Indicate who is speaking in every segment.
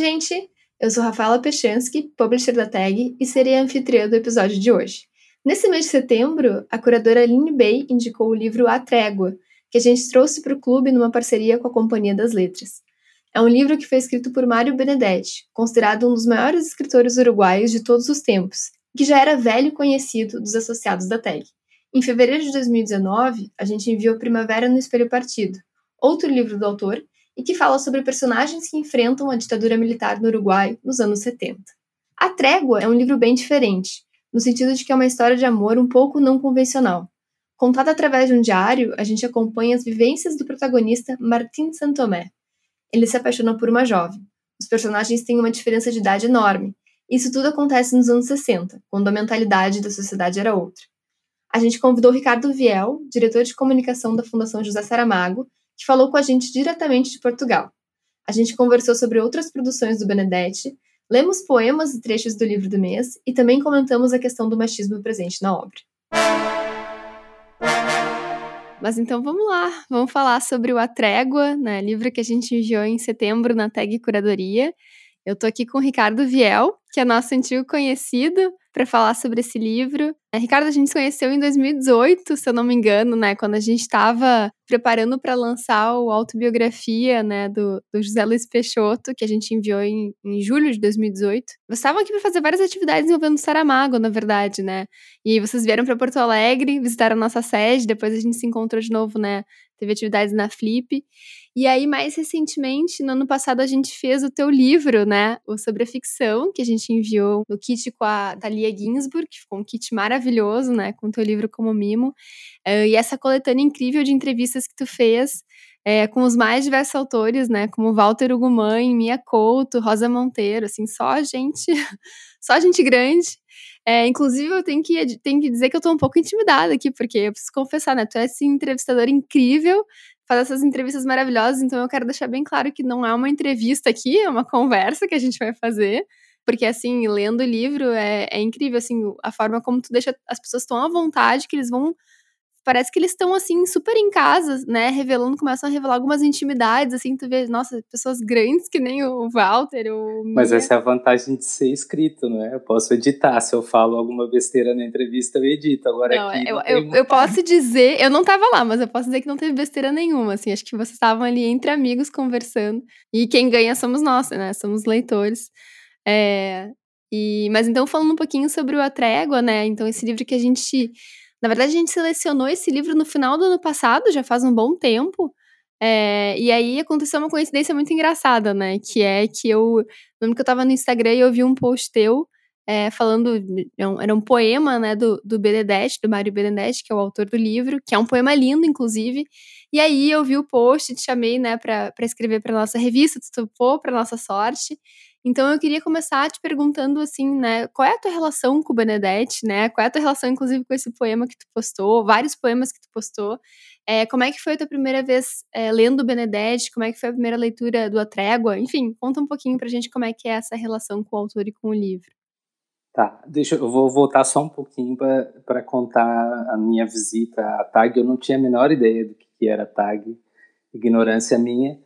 Speaker 1: Gente! Eu sou Rafaela Pechansky, publisher da Tag, e serei a anfitriã do episódio de hoje. Nesse mês de setembro, a curadora Aline Bay indicou o livro A Trégua, que a gente trouxe para o clube numa parceria com a Companhia das Letras. É um livro que foi escrito por Mário Benedetti, considerado um dos maiores escritores uruguaios de todos os tempos, que já era velho conhecido dos associados da TAG. Em fevereiro de 2019, a gente enviou Primavera no Espelho Partido, outro livro do autor, e que fala sobre personagens que enfrentam a ditadura militar no Uruguai nos anos 70. A Trégua é um livro bem diferente, no sentido de que é uma história de amor um pouco não convencional. Contada através de um diário, a gente acompanha as vivências do protagonista Martin Santomé. Ele se apaixona por uma jovem. Os personagens têm uma diferença de idade enorme. Isso tudo acontece nos anos 60, quando a mentalidade da sociedade era outra. A gente convidou Ricardo Viel, diretor de comunicação da Fundação José Saramago, que falou com a gente diretamente de Portugal. A gente conversou sobre outras produções do Benedetti, lemos poemas e trechos do livro do mês e também comentamos a questão do machismo presente na obra. Mas então vamos lá, vamos falar sobre o A Trégua, né, livro que a gente enviou em setembro na Tag Curadoria. Eu tô aqui com o Ricardo Viel, que é nosso antigo conhecido, para falar sobre esse livro. É, Ricardo, a gente se conheceu em 2018, se eu não me engano, né? Quando a gente estava preparando para lançar o autobiografia, né, do, do, José Luiz Peixoto, que a gente enviou em, em julho de 2018. Vocês estavam aqui para fazer várias atividades envolvendo o Saramago, na verdade, né? E vocês vieram para Porto Alegre, visitaram a nossa sede, depois a gente se encontrou de novo, né? Teve atividades na Flip. E aí, mais recentemente, no ano passado, a gente fez o teu livro, né? O sobre a ficção, que a gente enviou no kit com a Thalia Ginsburg, que ficou um kit maravilhoso, né? Com o teu livro como mimo. Uh, e essa coletânea incrível de entrevistas que tu fez é, com os mais diversos autores, né? Como Walter Ugumãe, Mia Couto, Rosa Monteiro, assim, só gente, só gente grande. É, inclusive, eu tenho que, tenho que dizer que eu tô um pouco intimidada aqui, porque eu preciso confessar, né? Tu é esse entrevistador incrível, faz essas entrevistas maravilhosas, então eu quero deixar bem claro que não é uma entrevista aqui, é uma conversa que a gente vai fazer. Porque, assim, lendo o livro é, é incrível, assim, a forma como tu deixa as pessoas tão à vontade que eles vão parece que eles estão assim super em casa, né, revelando, começam a revelar algumas intimidades, assim, tu vê, nossa, pessoas grandes que nem o Walter, o
Speaker 2: Mas essa é a vantagem de ser escrito, né? Eu posso editar, se eu falo alguma besteira na entrevista, eu edito. Agora não, aqui
Speaker 1: eu, não eu, eu, posso dizer, eu não tava lá, mas eu posso dizer que não teve besteira nenhuma, assim, acho que vocês estavam ali entre amigos conversando, e quem ganha somos nós, né? Somos leitores. É, e, mas então falando um pouquinho sobre o A Trégua, né? Então esse livro que a gente na verdade, a gente selecionou esse livro no final do ano passado, já faz um bom tempo. É, e aí aconteceu uma coincidência muito engraçada, né? Que é que eu. Lembro que eu tava no Instagram e eu vi um post teu é, falando. Era um poema, né, do, do Benedetti, do Mário Benedetti, que é o autor do livro, que é um poema lindo, inclusive. E aí eu vi o post, te chamei, né, pra, pra escrever pra nossa revista, tu topou, pra nossa sorte. Então eu queria começar te perguntando assim, né, qual é a tua relação com o Benedetti, né? Qual é a tua relação, inclusive, com esse poema que tu postou, vários poemas que tu postou. É, como é que foi a tua primeira vez é, lendo o Benedetti? Como é que foi a primeira leitura do A Trégua? Enfim, conta um pouquinho pra gente como é que é essa relação com o autor e com o livro.
Speaker 2: Tá, deixa eu vou voltar só um pouquinho para contar a minha visita à TAG. Eu não tinha a menor ideia do que era a TAG, ignorância minha.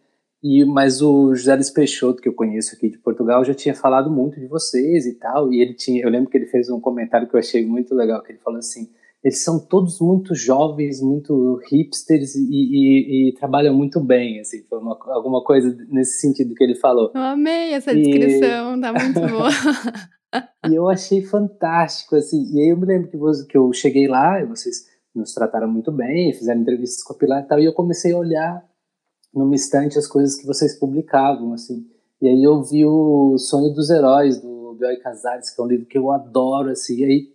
Speaker 2: E, mas o José Luiz Peixoto, que eu conheço aqui de Portugal, já tinha falado muito de vocês e tal. E ele tinha, eu lembro que ele fez um comentário que eu achei muito legal, que ele falou assim: eles são todos muito jovens, muito hipsters e, e, e trabalham muito bem, assim, foi uma, alguma coisa nesse sentido que ele falou.
Speaker 1: Eu amei essa descrição, e... tá muito boa.
Speaker 2: e eu achei fantástico, assim. E aí eu me lembro que, você, que eu cheguei lá e vocês nos trataram muito bem, fizeram entrevistas com a Pilar e tal, e eu comecei a olhar numa estante as coisas que vocês publicavam, assim. E aí eu vi o Sonho dos Heróis, do Bioy Casares, que é um livro que eu adoro, assim. E aí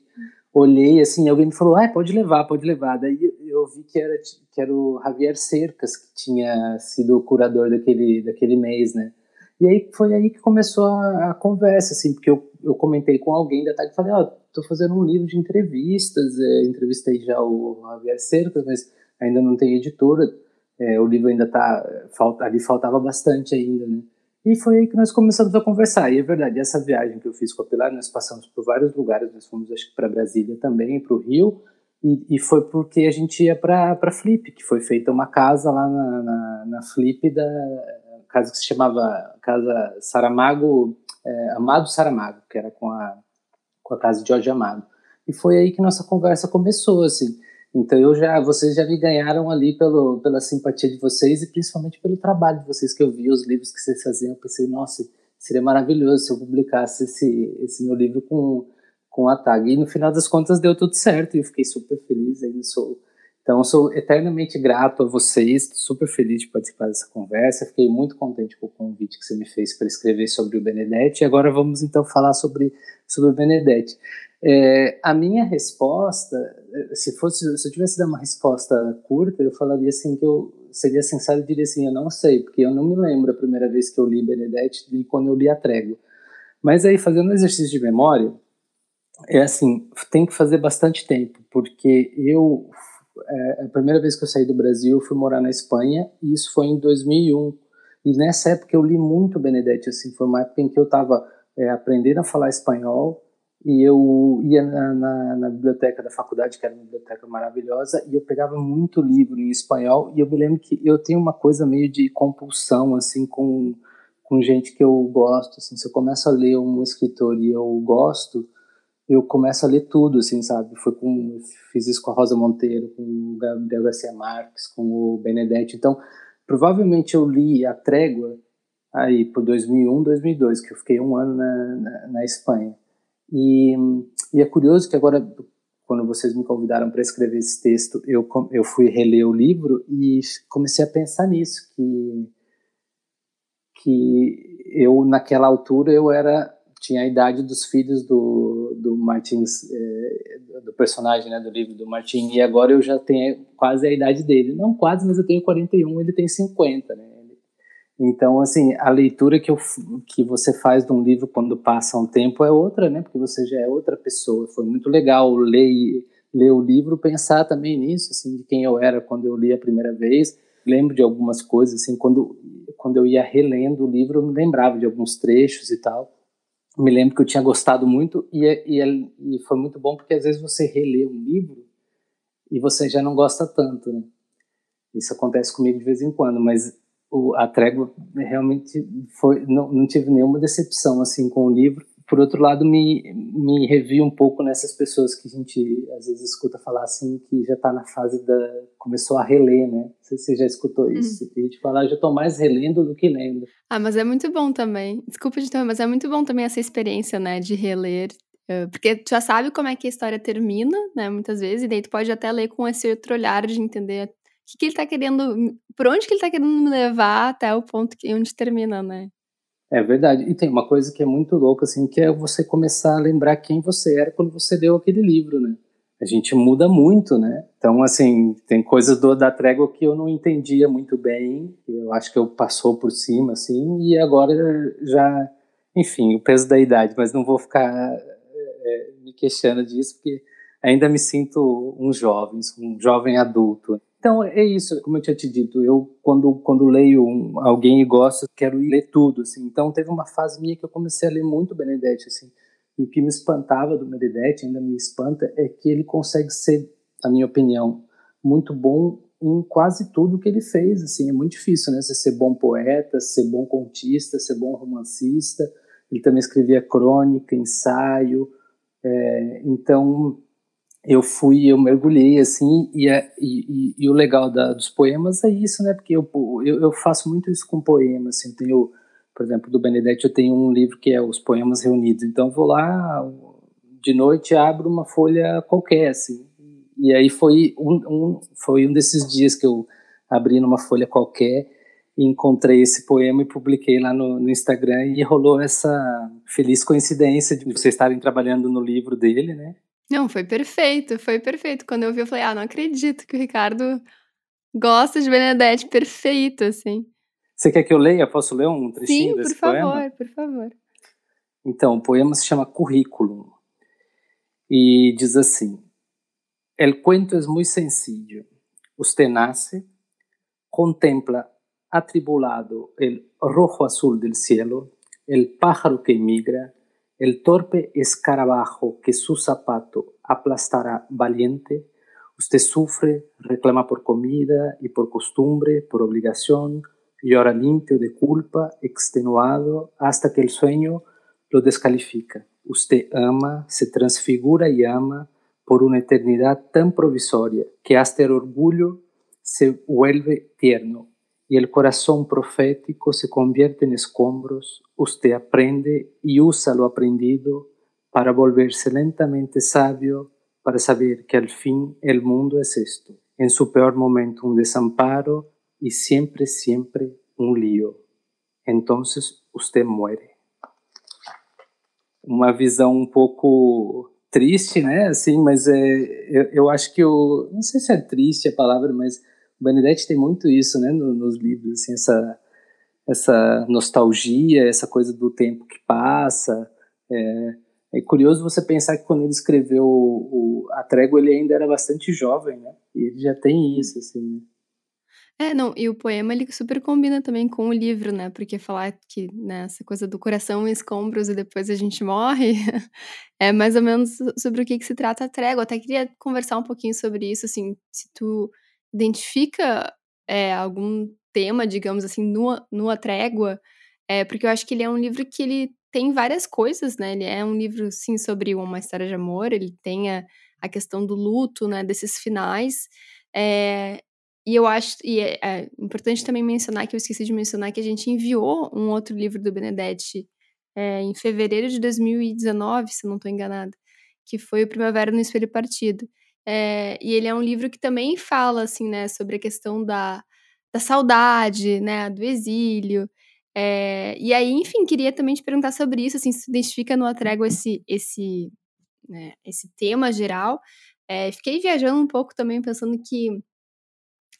Speaker 2: olhei, assim, e alguém me falou, ah, pode levar, pode levar. Daí eu vi que era, que era o Javier Cercas que tinha sido o curador daquele, daquele mês, né? E aí foi aí que começou a, a conversa, assim, porque eu, eu comentei com alguém da tarde falei, ó, oh, tô fazendo um livro de entrevistas, é, entrevistei já o Javier Cercas, mas ainda não tem editora, é, o livro ainda tá, falta, ali faltava bastante ainda, né? E foi aí que nós começamos a conversar. E é verdade, essa viagem que eu fiz com a Pilar, nós passamos por vários lugares, nós fomos acho que para Brasília também, para o Rio, e, e, foi porque a gente ia para Flip, que foi feita uma casa lá na, na, na Flip, da casa que se chamava Casa Saramago, é, Amado Saramago, que era com a, com a casa de Jorge Amado. E foi aí que nossa conversa começou, assim. Então eu já, vocês já me ganharam ali pelo, pela simpatia de vocês e principalmente pelo trabalho de vocês que eu vi, os livros que vocês faziam. Eu pensei, nossa, seria maravilhoso se eu publicasse esse, esse meu livro com, com a tag. E no final das contas deu tudo certo e eu fiquei super feliz. Ainda sou, então eu sou eternamente grato a vocês, super feliz de participar dessa conversa. Fiquei muito contente com o convite que você me fez para escrever sobre o Benedetti. E agora vamos então falar sobre, sobre o Benedetti. É, a minha resposta, se fosse, se eu tivesse dado uma resposta curta, eu falaria assim que eu seria sincero e diria assim, eu não sei, porque eu não me lembro a primeira vez que eu li Benedetti e quando eu li a Trégua. Mas aí, fazendo um exercício de memória, é assim, tem que fazer bastante tempo, porque eu, é, a primeira vez que eu saí do Brasil, eu fui morar na Espanha, e isso foi em 2001. E nessa época eu li muito Benedetti, assim, foi uma época em que eu estava é, aprendendo a falar espanhol, e eu ia na, na, na, biblioteca da faculdade, que era uma biblioteca maravilhosa, e eu pegava muito livro em espanhol, e eu me lembro que eu tenho uma coisa meio de compulsão, assim, com, com gente que eu gosto, assim, se eu começo a ler um escritor e eu gosto, eu começo a ler tudo, assim, sabe? Foi com, fiz isso com a Rosa Monteiro, com o Gabriel Garcia Marques, com o Benedetti, então, provavelmente eu li A Trégua aí por 2001, 2002, que eu fiquei um ano na, na, na Espanha. E, e é curioso que agora, quando vocês me convidaram para escrever esse texto, eu, eu fui reler o livro e comecei a pensar nisso, que, que eu, naquela altura, eu era tinha a idade dos filhos do, do Martins, é, do personagem né, do livro do Martin, e agora eu já tenho quase a idade dele. Não quase, mas eu tenho 41, ele tem 50, né? Então, assim, a leitura que, eu, que você faz de um livro quando passa um tempo é outra, né? Porque você já é outra pessoa. Foi muito legal ler, ler o livro, pensar também nisso, assim, de quem eu era quando eu li a primeira vez. Lembro de algumas coisas, assim, quando, quando eu ia relendo o livro, eu me lembrava de alguns trechos e tal. Me lembro que eu tinha gostado muito e, e, e foi muito bom porque às vezes você relê um livro e você já não gosta tanto, né? Isso acontece comigo de vez em quando, mas o, a trégua realmente foi não, não tive nenhuma decepção assim com o livro por outro lado me me revi um pouco nessas pessoas que a gente às vezes escuta falar assim que já está na fase da começou a reler né se você já escutou uhum. isso hum. a gente falar já estou mais relendo do que lendo
Speaker 1: ah mas é muito bom também desculpa de ter mas é muito bom também essa experiência né de reler porque tu já sabe como é que a história termina, né, muitas vezes, e daí tu pode até ler com esse outro olhar de entender que, que ele tá querendo. Por onde que ele tá querendo me levar até o ponto que, onde termina, né?
Speaker 2: É verdade. E tem uma coisa que é muito louca, assim, que é você começar a lembrar quem você era quando você deu aquele livro, né? A gente muda muito, né? Então, assim, tem coisas do, da trégua que eu não entendia muito bem. Eu acho que eu passou por cima, assim, e agora já, enfim, o peso da idade. Mas não vou ficar é, me queixando disso, porque ainda me sinto um jovem, um jovem adulto. Então é isso, como eu tinha te dito, eu quando quando leio um, alguém e gosto, quero ler tudo, assim. Então teve uma fase minha que eu comecei a ler muito Benedetti, assim. E o que me espantava do Benedetti, ainda me espanta, é que ele consegue ser, na minha opinião, muito bom em quase tudo que ele fez, assim. É muito difícil, né? Você ser bom poeta, ser bom contista, ser bom romancista. Ele também escrevia crônica, ensaio. É, então eu fui, eu mergulhei assim, e, é, e, e, e o legal da, dos poemas é isso, né? Porque eu, eu, eu, faço muito isso com poemas, assim, tenho, por exemplo, do Benedetti eu tenho um livro que é Os Poemas Reunidos, então eu vou lá, de noite abro uma folha qualquer, assim, e aí foi um, um, foi um desses dias que eu abri numa folha qualquer e encontrei esse poema e publiquei lá no, no Instagram e rolou essa feliz coincidência de vocês estarem trabalhando no livro dele, né?
Speaker 1: Não, foi perfeito, foi perfeito. Quando eu vi, eu falei: "Ah, não acredito que o Ricardo gosta de Benedetti", perfeito, assim.
Speaker 2: Você quer que eu leia? Posso ler um trechinho
Speaker 1: Sim,
Speaker 2: desse
Speaker 1: por favor,
Speaker 2: poema?
Speaker 1: por favor.
Speaker 2: Então, o poema se chama Currículum e diz assim: El cuento es muy sencillo. Usted nace, contempla atribulado el rojo azul del cielo, el pájaro que emigra, el torpe escarabajo que su zapato aplastará valiente. Usted sufre, reclama por comida y por costumbre, por obligación, llora limpio de culpa, extenuado, hasta que el sueño lo descalifica. Usted ama, se transfigura y ama por una eternidad tan provisoria que hasta el orgullo se vuelve tierno y el corazón profético se convierte en escombros. Usted aprende y usa lo aprendido para volverse lentamente sabio, para saber que al fin el mundo es esto. En su peor momento un desamparo y siempre, siempre un lío. Entonces usted muere. Uma visão um pouco triste, né? Assim, mas é, eu, eu acho que o. Não sei se é triste a palavra, mas Benedetti tem muito isso, né? Nos, livros, assim, essa, essa nostalgia, essa coisa do tempo que passa. É, é curioso você pensar que quando ele escreveu o, o, a Trégua, ele ainda era bastante jovem, né? E ele já tem isso, assim. Né?
Speaker 1: É, não, e o poema ele super combina também com o livro, né? Porque falar que, né, essa coisa do coração escombros e depois a gente morre, é mais ou menos sobre o que, que se trata a trégua. Até queria conversar um pouquinho sobre isso, assim, se tu identifica é, algum tema, digamos assim, no, no A Trégua, é, porque eu acho que ele é um livro que ele tem várias coisas, né? Ele é um livro, sim, sobre uma história de amor, ele tem a, a questão do luto, né, desses finais, é, e eu acho, e é, é, importante também mencionar, que eu esqueci de mencionar, que a gente enviou um outro livro do Benedetti é, em fevereiro de 2019, se não estou enganada, que foi o Primavera no Espelho Partido. É, e ele é um livro que também fala, assim, né, sobre a questão da, da saudade, né, do exílio. É, e aí, enfim, queria também te perguntar sobre isso, assim, se identifica no Atrego esse, esse, né, esse tema geral. É, fiquei viajando um pouco também, pensando que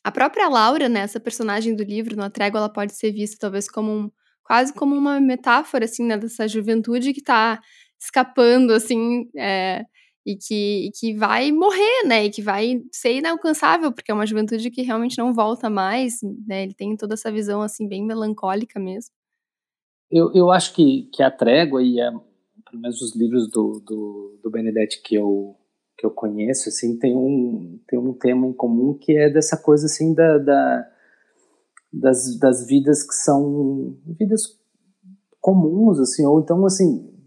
Speaker 1: a própria Laura, né, essa personagem do livro, no Trégua, ela pode ser vista talvez como um, quase como uma metáfora, assim, né, dessa juventude que tá escapando, assim, é, e, que, e que vai morrer, né, e que vai ser inalcançável, porque é uma juventude que realmente não volta mais, né, ele tem toda essa visão, assim, bem melancólica mesmo.
Speaker 2: Eu, eu acho que, que a Trégua e a, pelo menos os livros do, do, do Benedetti que eu que eu conheço, assim, tem um, tem um tema em comum que é dessa coisa, assim, da, da das, das vidas que são vidas comuns, assim, ou então, assim,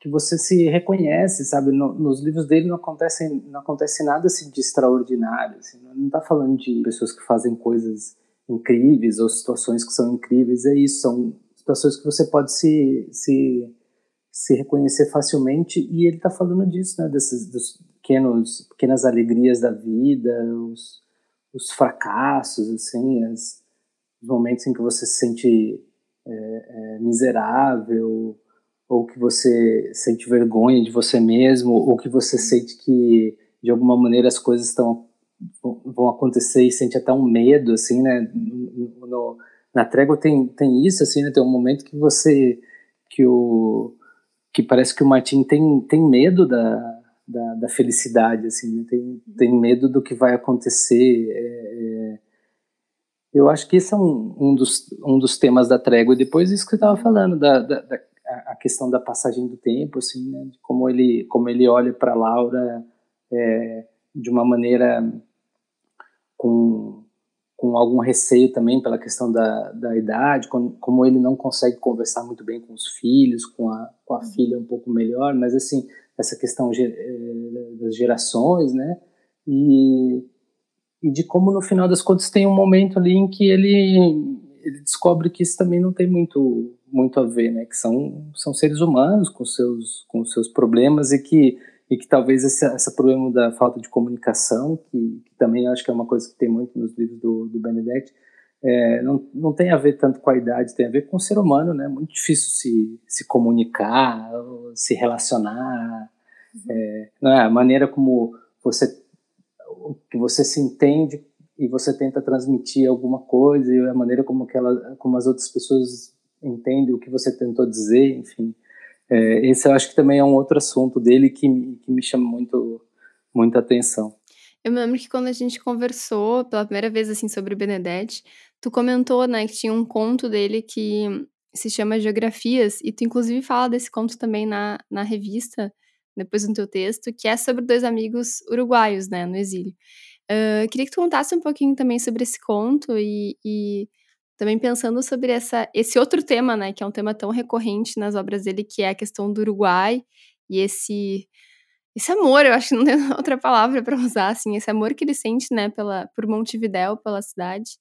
Speaker 2: que você se reconhece, sabe? No, nos livros dele não acontece, não acontece nada assim, de extraordinário. Assim, não está falando de pessoas que fazem coisas incríveis ou situações que são incríveis. É isso, são situações que você pode se, se, se reconhecer facilmente. E ele está falando disso, né? Desses, dos, pequenos, pequenas alegrias da vida, os, os fracassos, assim, as, os momentos em que você se sente é, é, miserável, ou que você sente vergonha de você mesmo, ou que você sente que de alguma maneira as coisas estão vão acontecer e sente até um medo, assim, né? No, na trégua tem, tem isso, assim, né? Tem um momento que você que o que parece que o Martin tem, tem medo da, da, da felicidade, assim, né? tem, tem medo do que vai acontecer. É, é, eu acho que esse é um, um, dos, um dos temas da trégua. E depois isso que eu estava falando, da, da, da, a questão da passagem do tempo, assim, né? Como ele, como ele olha para Laura é, de uma maneira com, com algum receio também pela questão da, da idade, como, como ele não consegue conversar muito bem com os filhos, com a, com a filha um pouco melhor, mas assim, essa questão eh, das gerações, né? E, e de como no final das contas tem um momento ali em que ele, ele descobre que isso também não tem muito muito a ver, né? Que são são seres humanos com seus com seus problemas e que e que talvez esse, esse problema da falta de comunicação, que, que, também acho que é uma coisa que tem muito nos livros do, do Benedetti, é, não, não tem a ver tanto com a idade, tem a ver com o ser humano, né? Muito difícil se, se comunicar, se relacionar. Uhum. É, não é a maneira como você que você se entende e você tenta transmitir alguma coisa e a maneira como aquela, como as outras pessoas entendem o que você tentou dizer, enfim. É, esse eu acho que também é um outro assunto dele que, que me chama muito, muita atenção.
Speaker 1: Eu me lembro que quando a gente conversou pela primeira vez assim sobre o Benedetti, tu comentou, né, que tinha um conto dele que se chama Geografias e tu inclusive fala desse conto também na, na revista, depois no teu texto, que é sobre dois amigos uruguaios, né, no exílio. Uh, queria que tu contasse um pouquinho também sobre esse conto e, e, também pensando sobre essa, esse outro tema, né, que é um tema tão recorrente nas obras dele, que é a questão do Uruguai e esse esse amor, eu acho que não tem outra palavra para usar, assim, esse amor que ele sente, né, pela, por Montevidéu, pela cidade,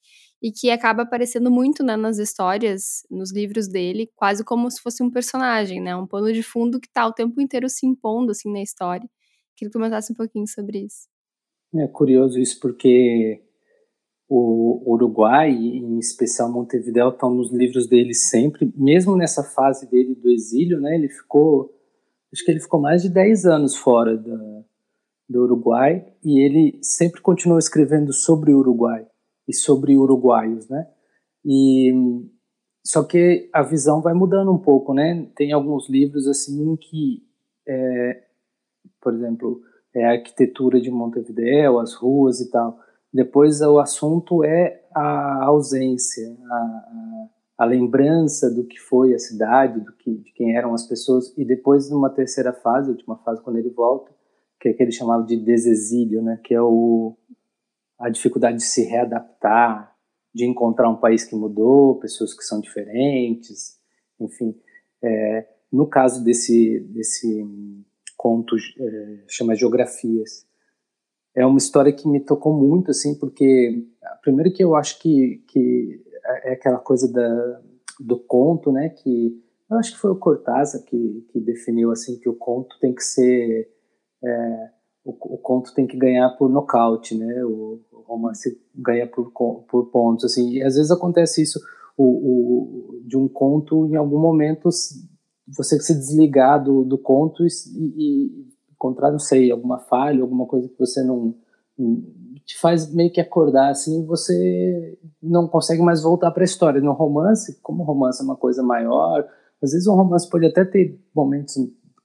Speaker 1: e que acaba aparecendo muito, né, nas histórias, nos livros dele, quase como se fosse um personagem, né, um pano de fundo que tá o tempo inteiro se impondo, assim, na história. Queria que comentasse um pouquinho sobre isso.
Speaker 2: É curioso isso porque o Uruguai, em especial Montevideo, estão nos livros dele sempre, mesmo nessa fase dele do exílio, né? Ele ficou, acho que ele ficou mais de 10 anos fora da, do Uruguai e ele sempre continuou escrevendo sobre o Uruguai e sobre uruguaios, né? E só que a visão vai mudando um pouco, né? Tem alguns livros assim que, é, por exemplo, é a arquitetura de Montevideo, as ruas e tal. Depois o assunto é a ausência, a, a, lembrança do que foi a cidade, do que, de quem eram as pessoas. E depois, numa terceira fase, última fase, quando ele volta, que é que ele chamava de desexílio, né? que é o, a dificuldade de se readaptar, de encontrar um país que mudou, pessoas que são diferentes, enfim. É, no caso desse, desse conto é, chama Geografias. É uma história que me tocou muito, assim, porque primeiro que eu acho que, que é, é aquela coisa da, do conto, né, que eu acho que foi o Cortázar que, que definiu assim que o conto tem que ser é, o, o, conto tem que ganhar por nocaute, né? O, o romance ganha por, por pontos, assim. E às vezes acontece isso o, o, de um conto em algum momento você se desligar do, do conto e, e, encontrar, não sei, alguma falha, alguma coisa que você não, te faz meio que acordar assim, você não consegue mais voltar para a história. No romance, como o romance é uma coisa maior, às vezes um romance pode até ter momentos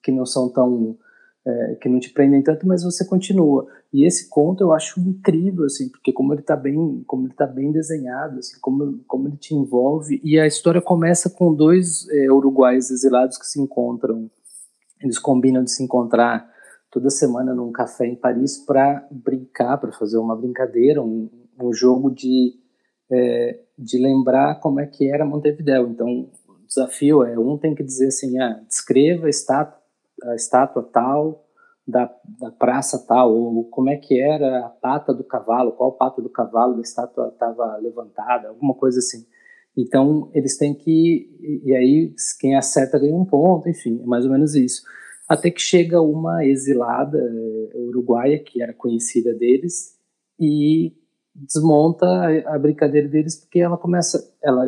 Speaker 2: que não são tão é, que não te prendem tanto, mas você continua. E esse conto eu acho incrível, assim, porque como ele está bem, como ele tá bem desenhado, assim, como, como ele te envolve. E a história começa com dois é, uruguaios exilados que se encontram. Eles combinam de se encontrar toda semana num café em Paris para brincar, para fazer uma brincadeira, um, um jogo de, é, de lembrar como é que era Montevideo. Então, o desafio é um tem que dizer assim, ah, descreva a estátua a estátua tal da, da praça tal, ou como é que era a pata do cavalo, qual pata do cavalo da estátua estava levantada, alguma coisa assim. Então, eles têm que. E aí, quem acerta ganha um ponto, enfim, é mais ou menos isso. Até que chega uma exilada eh, uruguaia, que era conhecida deles, e desmonta a, brincadeira deles, porque ela começa. Ela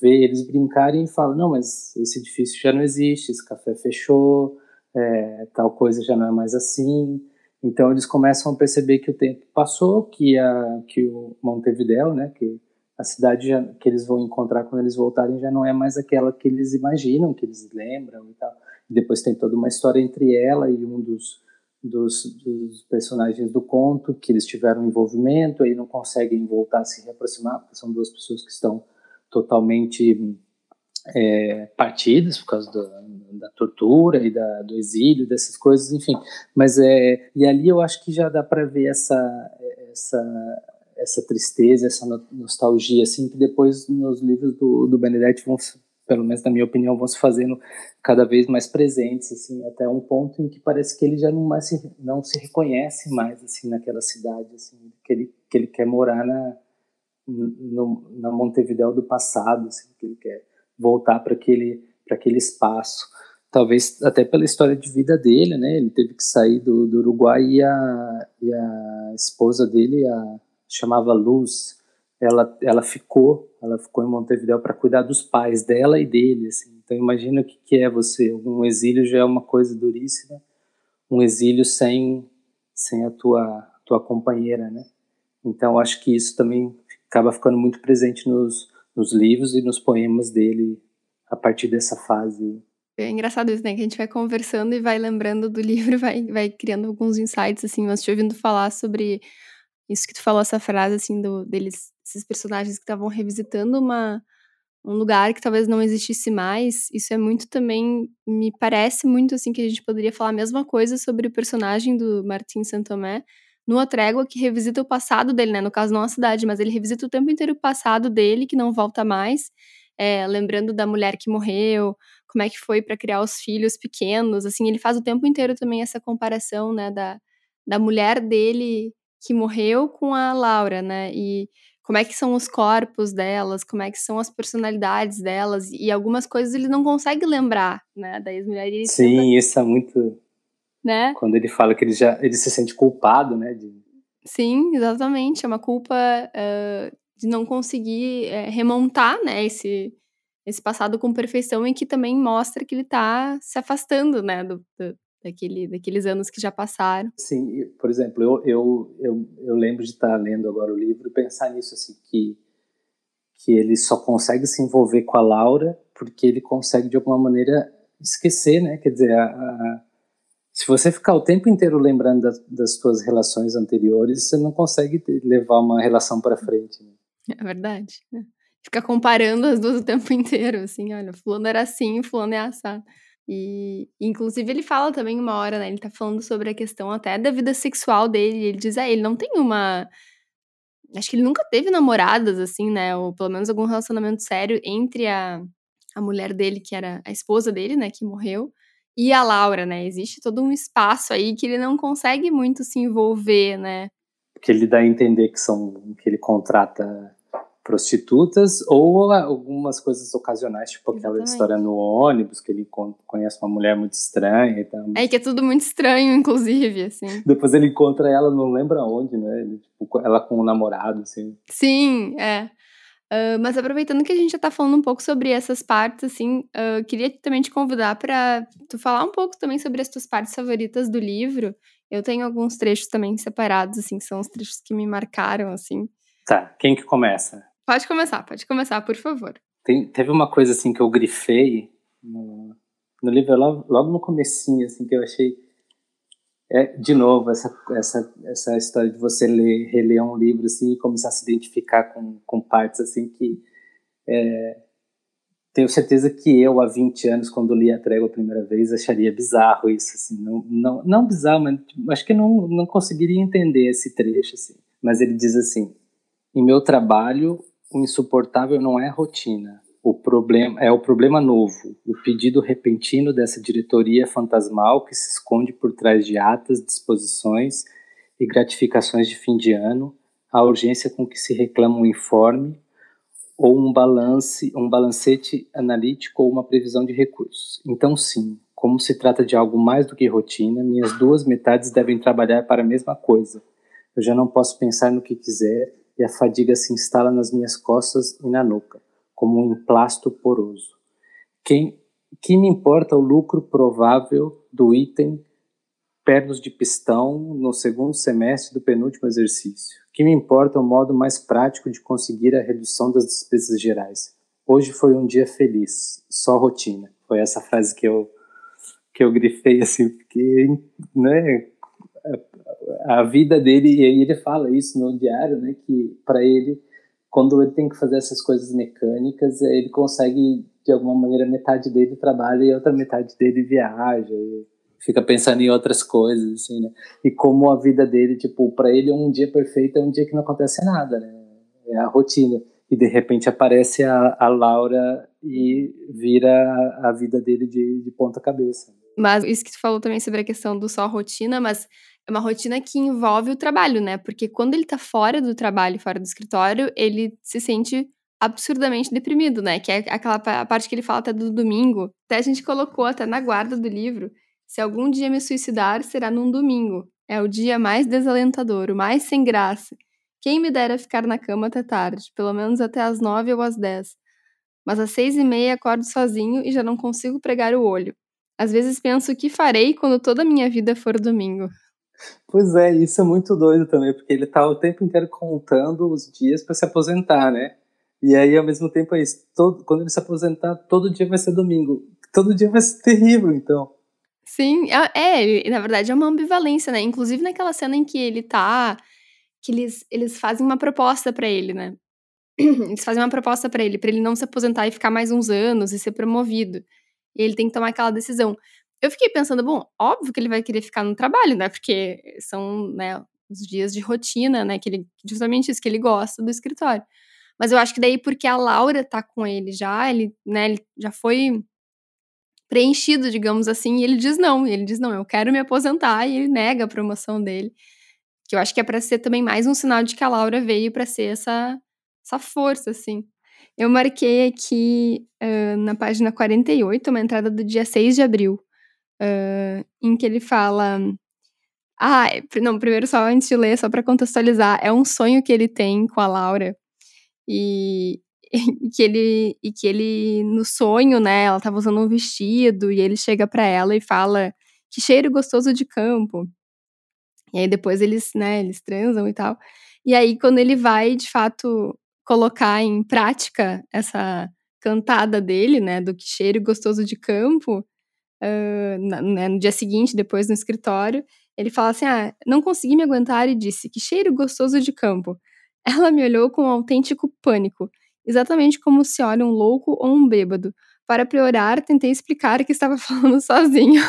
Speaker 2: vê eles brincarem e fala: não, mas esse edifício já não existe, esse café fechou, é, tal coisa já não é mais assim. Então eles começam a perceber que o tempo passou, que a que o Montevideo, né, que a cidade já, que eles vão encontrar quando eles voltarem já não é mais aquela que eles imaginam, que eles lembram e tal. Depois tem toda uma história entre ela e um dos, dos, dos, personagens do conto, que eles tiveram envolvimento, aí não conseguem voltar a se reaproximar, porque são duas pessoas que estão totalmente é, partidas por causa do, da tortura e da, do exílio, dessas coisas, enfim. Mas é e ali eu acho que já dá para ver essa essa essa tristeza, essa nostalgia, assim, que depois nos livros do, do Benedetti vão, pelo menos na minha opinião, vão se fazendo cada vez mais presentes, assim, até um ponto em que parece que ele já não mais se, não se reconhece mais, assim, naquela cidade, assim, que ele que ele quer morar na no, na Montevideo do passado, assim, que ele quer voltar para aquele aquele espaço talvez até pela história de vida dele, né? Ele teve que sair do, do Uruguai e a, e a esposa dele, a chamava Luz, ela, ela ficou, ela ficou em Montevideo para cuidar dos pais dela e dele, assim. Então imagina o que, que é você, um exílio já é uma coisa duríssima, um exílio sem sem a tua tua companheira, né? Então acho que isso também acaba ficando muito presente nos, nos livros e nos poemas dele a partir dessa fase.
Speaker 1: É engraçado isso, né? Que a gente vai conversando e vai lembrando do livro vai, vai criando alguns insights, assim. Mas te ouvindo falar sobre isso que tu falou, essa frase, assim, do, deles, esses personagens que estavam revisitando uma, um lugar que talvez não existisse mais. Isso é muito também, me parece muito, assim, que a gente poderia falar a mesma coisa sobre o personagem do Martin Saint-Tomé, numa trégua que revisita o passado dele, né? No caso, não a cidade, mas ele revisita o tempo inteiro o passado dele, que não volta mais. É, lembrando da mulher que morreu, como é que foi para criar os filhos pequenos, assim, ele faz o tempo inteiro também essa comparação, né, da, da mulher dele que morreu com a Laura, né, e como é que são os corpos delas, como é que são as personalidades delas, e algumas coisas ele não consegue lembrar, né, da ex-mulher.
Speaker 2: Sim, tenta... isso é muito né? Quando ele fala que ele já ele se sente culpado, né? De...
Speaker 1: Sim, exatamente. É uma culpa uh, de não conseguir uh, remontar, né? Esse, esse passado com perfeição e que também mostra que ele está se afastando, né? Do, do, daquele, daqueles anos que já passaram.
Speaker 2: Sim, por exemplo, eu, eu, eu, eu lembro de estar lendo agora o livro e pensar nisso, assim, que, que ele só consegue se envolver com a Laura porque ele consegue, de alguma maneira, esquecer, né? Quer dizer, a, a se você ficar o tempo inteiro lembrando das, das suas relações anteriores, você não consegue levar uma relação para frente. Né?
Speaker 1: É verdade. É. Ficar comparando as duas o tempo inteiro, assim, olha, fulano era assim, fulano é assado. E, inclusive, ele fala também uma hora, né? Ele tá falando sobre a questão até da vida sexual dele. Ele diz, ah, ele não tem uma. Acho que ele nunca teve namoradas, assim, né? Ou pelo menos algum relacionamento sério entre a, a mulher dele, que era a esposa dele, né? Que morreu e a Laura, né? Existe todo um espaço aí que ele não consegue muito se envolver, né?
Speaker 2: Que ele dá a entender que são que ele contrata prostitutas ou algumas coisas ocasionais, tipo aquela Exatamente. história no ônibus que ele conhece uma mulher muito estranha e tal.
Speaker 1: É que é tudo muito estranho, inclusive, assim.
Speaker 2: Depois ele encontra ela, não lembra onde, né? Ele, tipo, ela com o um namorado, assim.
Speaker 1: Sim, é. Uh, mas aproveitando que a gente já tá falando um pouco sobre essas partes, assim, uh, queria também te convidar para tu falar um pouco também sobre as tuas partes favoritas do livro. Eu tenho alguns trechos também separados, assim, que são os trechos que me marcaram, assim.
Speaker 2: Tá, quem que começa?
Speaker 1: Pode começar, pode começar, por favor.
Speaker 2: Tem, teve uma coisa, assim, que eu grifei no, no livro, logo, logo no comecinho, assim, que eu achei é, de novo, essa, essa, essa história de você ler, reler um livro assim, e começar a se identificar com, com partes assim que é, tenho certeza que eu, há 20 anos, quando li a trégua a primeira vez, acharia bizarro isso, assim, não, não, não bizarro, mas tipo, acho que não, não conseguiria entender esse trecho, assim. Mas ele diz assim, em meu trabalho, o insuportável não é rotina, o problema é o problema novo, o pedido repentino dessa diretoria fantasmal que se esconde por trás de atas, disposições e gratificações de fim de ano, a urgência com que se reclama um informe ou um balance, um balancete analítico ou uma previsão de recursos. Então, sim, como se trata de algo mais do que rotina, minhas duas metades devem trabalhar para a mesma coisa. Eu já não posso pensar no que quiser e a fadiga se instala nas minhas costas e na nuca como um emplasto poroso. Quem, que me importa o lucro provável do item pernos de pistão no segundo semestre do penúltimo exercício? Que me importa o modo mais prático de conseguir a redução das despesas gerais? Hoje foi um dia feliz, só rotina. Foi essa frase que eu que eu grifei assim, porque né, a vida dele e ele fala isso no diário, né, que para ele quando ele tem que fazer essas coisas mecânicas, ele consegue, de alguma maneira, metade dele trabalha e outra metade dele viaja. E fica pensando em outras coisas, assim, né? E como a vida dele, tipo, para ele um dia perfeito é um dia que não acontece nada, né? É a rotina. E de repente aparece a, a Laura e vira a, a vida dele de, de ponta cabeça.
Speaker 1: Mas isso que tu falou também sobre a questão do só rotina, mas é uma rotina que envolve o trabalho, né? Porque quando ele tá fora do trabalho, fora do escritório, ele se sente absurdamente deprimido, né? Que é aquela parte que ele fala até do domingo. Até a gente colocou até na guarda do livro. Se algum dia me suicidar, será num domingo. É o dia mais desalentador, o mais sem graça. Quem me dera ficar na cama até tarde, pelo menos até às nove ou às dez. Mas às seis e meia acordo sozinho e já não consigo pregar o olho. Às vezes penso o que farei quando toda a minha vida for domingo.
Speaker 2: Pois é, isso é muito doido também, porque ele tá o tempo inteiro contando os dias para se aposentar, né? E aí, ao mesmo tempo, é isso. Todo, quando ele se aposentar, todo dia vai ser domingo. Todo dia vai ser terrível, então.
Speaker 1: Sim, é, é na verdade é uma ambivalência, né? Inclusive naquela cena em que ele tá. que eles, eles fazem uma proposta para ele, né? Eles fazem uma proposta para ele, para ele não se aposentar e ficar mais uns anos e ser promovido. E ele tem que tomar aquela decisão. Eu fiquei pensando, bom, óbvio que ele vai querer ficar no trabalho, né? Porque são, né, os dias de rotina, né? Que ele, justamente isso que ele gosta do escritório. Mas eu acho que daí, porque a Laura tá com ele já, ele, né, ele já foi preenchido, digamos assim, e ele diz não. Ele diz, não, eu quero me aposentar, e ele nega a promoção dele. Que eu acho que é para ser também mais um sinal de que a Laura veio para ser essa, essa força, assim. Eu marquei aqui uh, na página 48, uma entrada do dia 6 de abril, uh, em que ele fala. Ah, não, primeiro só antes de ler, só para contextualizar, é um sonho que ele tem com a Laura. E, e, que ele e que ele no sonho, né, ela tava usando um vestido e ele chega para ela e fala que cheiro gostoso de campo. E aí depois eles, né, eles transam e tal. E aí quando ele vai de fato colocar em prática essa cantada dele, né, do que cheiro gostoso de campo, uh, no dia seguinte, depois no escritório, ele fala assim: Ah, não consegui me aguentar e disse: Que cheiro gostoso de campo. Ela me olhou com um autêntico pânico, exatamente como se olha um louco ou um bêbado. Para piorar, tentei explicar que estava falando sozinho.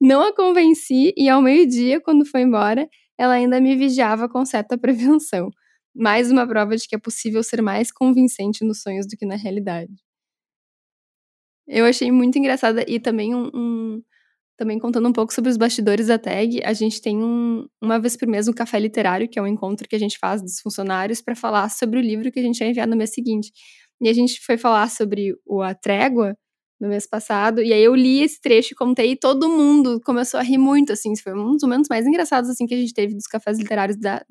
Speaker 1: não a convenci e ao meio-dia, quando foi embora, ela ainda me vigiava com certa prevenção mais uma prova de que é possível ser mais convincente nos sonhos do que na realidade. Eu achei muito engraçada e também um, um também contando um pouco sobre os bastidores da tag, a gente tem um, uma vez por mês um café literário, que é um encontro que a gente faz dos funcionários para falar sobre o livro que a gente vai enviar no mês seguinte. E a gente foi falar sobre o A Trégua no mês passado, e aí eu li esse trecho e contei e todo mundo começou a rir muito, assim, foi um dos momentos mais engraçados, assim, que a gente teve dos cafés literários da,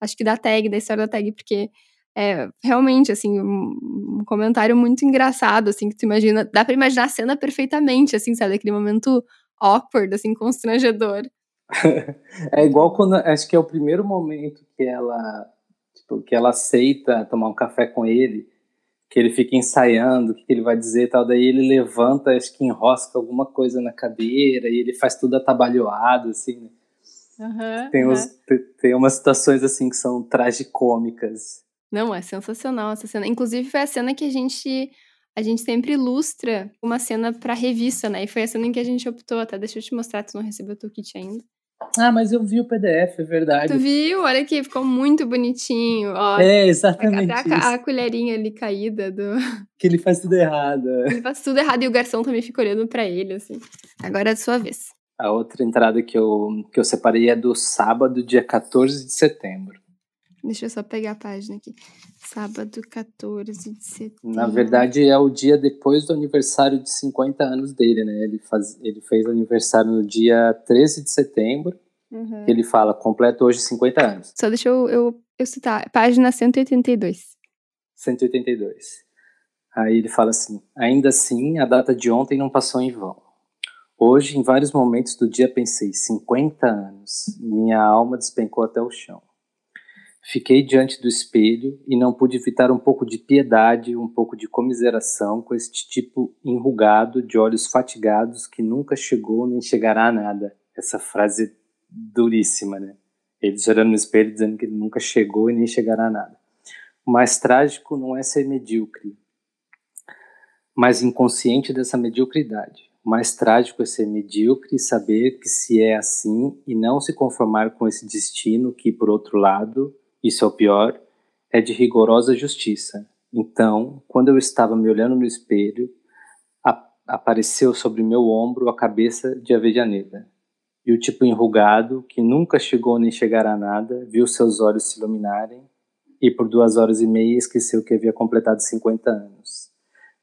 Speaker 1: acho que da tag, da história da tag, porque é realmente, assim, um, um, comentário muito engraçado, assim, que tu imagina, dá pra imaginar a cena perfeitamente, assim, sabe, aquele momento awkward, assim, constrangedor.
Speaker 2: é igual quando, acho que é o primeiro momento que ela, tipo, que ela aceita tomar um café com ele, que ele fica ensaiando o que ele vai dizer e tal, daí ele levanta, acho que enrosca alguma coisa na cadeira e ele faz tudo atabalhoado, assim, né?
Speaker 1: Uhum,
Speaker 2: tem,
Speaker 1: uhum.
Speaker 2: Uns, tem umas situações assim que são tragicômicas.
Speaker 1: Não, é sensacional essa cena. Inclusive, foi a cena que a gente. A gente sempre ilustra uma cena pra revista, né? E foi a cena em que a gente optou. Até deixa eu te mostrar, tu não recebeu o teu kit ainda.
Speaker 2: Ah, mas eu vi o PDF, é verdade.
Speaker 1: Tu viu? Olha aqui, ficou muito bonitinho. Ó,
Speaker 2: é, exatamente.
Speaker 1: Até a, a, colherinha ali caída do.
Speaker 2: Que ele faz tudo errado. É.
Speaker 1: Ele faz tudo errado e o garçom também fica olhando para ele, assim. Agora é a sua vez.
Speaker 2: A outra entrada que eu, que eu separei é do sábado, dia 14 de setembro.
Speaker 1: Deixa eu só pegar a página aqui. Sábado, 14 de setembro.
Speaker 2: Na verdade, é o dia depois do aniversário de 50 anos dele, né? Ele, faz, ele fez aniversário no dia 13 de setembro. Uhum. ele fala, completo hoje 50 anos.
Speaker 1: Só deixa eu, eu, eu citar. Página 182.
Speaker 2: 182. Aí ele fala assim: ainda assim, a data de ontem não passou em vão. Hoje, em vários momentos do dia, pensei: 50 anos. Minha alma despencou até o chão. Fiquei diante do espelho e não pude evitar um pouco de piedade, um pouco de comiseração com este tipo enrugado, de olhos fatigados, que nunca chegou nem chegará a nada. Essa frase duríssima, né? Ele olhando no espelho dizendo que nunca chegou e nem chegará a nada. O mais trágico não é ser medíocre, mas inconsciente dessa mediocridade. O mais trágico é ser medíocre e saber que se é assim e não se conformar com esse destino que, por outro lado, isso é o pior, é de rigorosa justiça. Então, quando eu estava me olhando no espelho, apareceu sobre meu ombro a cabeça de Avejaneda. E o tipo enrugado, que nunca chegou nem chegará a nada, viu seus olhos se iluminarem e por duas horas e meia esqueceu que havia completado 50 anos.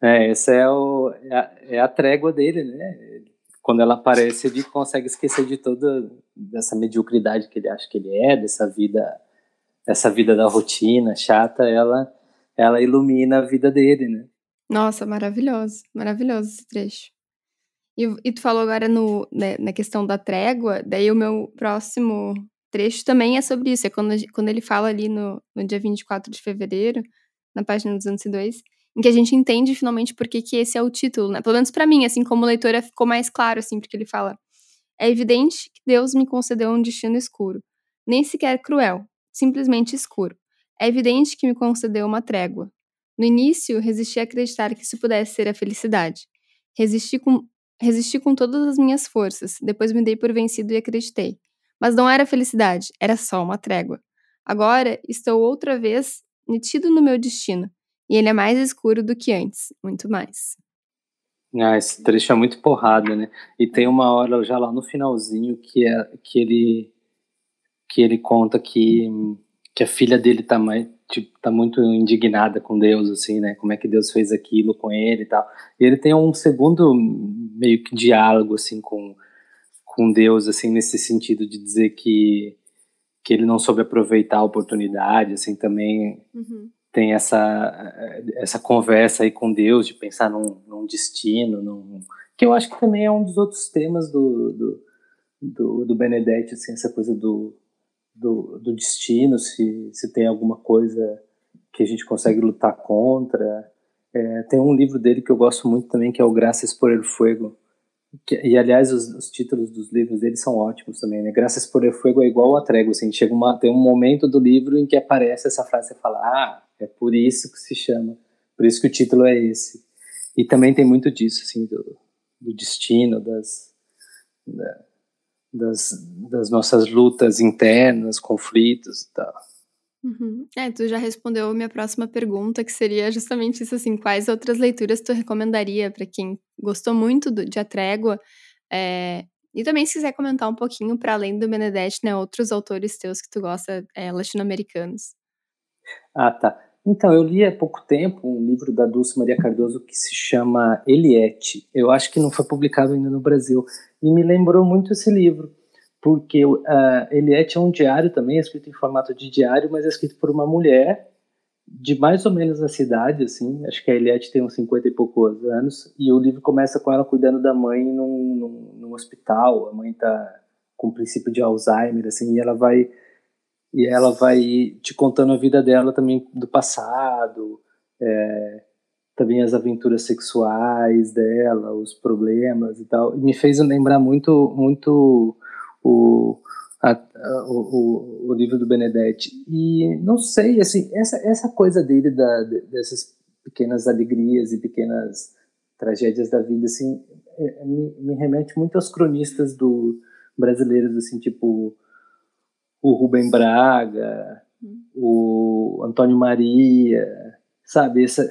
Speaker 2: É, essa é, o, é, a, é a trégua dele, né? Quando ela aparece, ele consegue esquecer de toda dessa mediocridade que ele acha que ele é, dessa vida, essa vida da rotina chata, ela, ela ilumina a vida dele, né?
Speaker 1: Nossa, maravilhoso, maravilhoso esse trecho. E, e tu falou agora no, né, na questão da trégua, daí o meu próximo trecho também é sobre isso. É quando, quando ele fala ali no, no dia 24 de fevereiro, na página 202, em que a gente entende finalmente por que, que esse é o título, né? Pelo menos para mim, assim, como leitora, ficou mais claro, assim, porque ele fala: É evidente que Deus me concedeu um destino escuro, nem sequer cruel, simplesmente escuro. É evidente que me concedeu uma trégua. No início, resisti a acreditar que isso pudesse ser a felicidade. Resisti com, resisti com todas as minhas forças, depois me dei por vencido e acreditei. Mas não era felicidade, era só uma trégua. Agora estou outra vez metido no meu destino, e ele é mais escuro do que antes, muito mais.
Speaker 2: Ah, esse trecho é muito porrada, né? E tem uma hora já lá no finalzinho que é que ele que ele conta que que a filha dele tá tipo, tá muito indignada com Deus assim, né? Como é que Deus fez aquilo com ele e tal. E ele tem um segundo meio que diálogo assim com com Deus assim nesse sentido de dizer que que ele não soube aproveitar a oportunidade, assim também uhum. tem essa essa conversa aí com Deus de pensar num, num destino, num, que eu acho que também é um dos outros temas do do, do, do Benedetti, assim essa coisa do, do, do destino, se se tem alguma coisa que a gente consegue lutar contra. É, tem um livro dele que eu gosto muito também que é o Graças por el Fuego que, e aliás, os, os, títulos dos livros dele são ótimos também, né? Graças por el fuego é igual a trégua, assim, chega uma, tem um momento do livro em que aparece essa frase, você fala, ah, é por isso que se chama, por isso que o título é esse. E também tem muito disso, assim, do, do destino, das, da, das, das nossas lutas internas, conflitos e tal.
Speaker 1: Uhum. É, tu já respondeu a minha próxima pergunta, que seria justamente isso, assim, quais outras leituras tu recomendaria para quem gostou muito do, de A Trégua? É, e também se quiser comentar um pouquinho, para além do Benedetti, né, outros autores teus que tu gosta, é, latino-americanos.
Speaker 2: Ah, tá. Então, eu li há pouco tempo um livro da Dulce Maria Cardoso que se chama Eliette. Eu acho que não foi publicado ainda no Brasil. E me lembrou muito esse livro porque uh, Eliette é um diário também, é escrito em formato de diário, mas é escrito por uma mulher de mais ou menos a cidade, assim, acho que a Eliette tem uns 50 e poucos anos, e o livro começa com ela cuidando da mãe num, num, num hospital, a mãe tá com princípio de Alzheimer, assim, e ela vai e ela vai te contando a vida dela também do passado, é, também as aventuras sexuais dela, os problemas e tal, e me fez lembrar muito, muito o, a, o, o, livro do Benedetti. E não sei, assim, essa, essa coisa dele, da, dessas pequenas alegrias e pequenas tragédias da vida, assim, é, é, me, me remete muito aos cronistas do brasileiros, assim, tipo o Rubem Braga, hum. o Antônio Maria, sabe? Essa,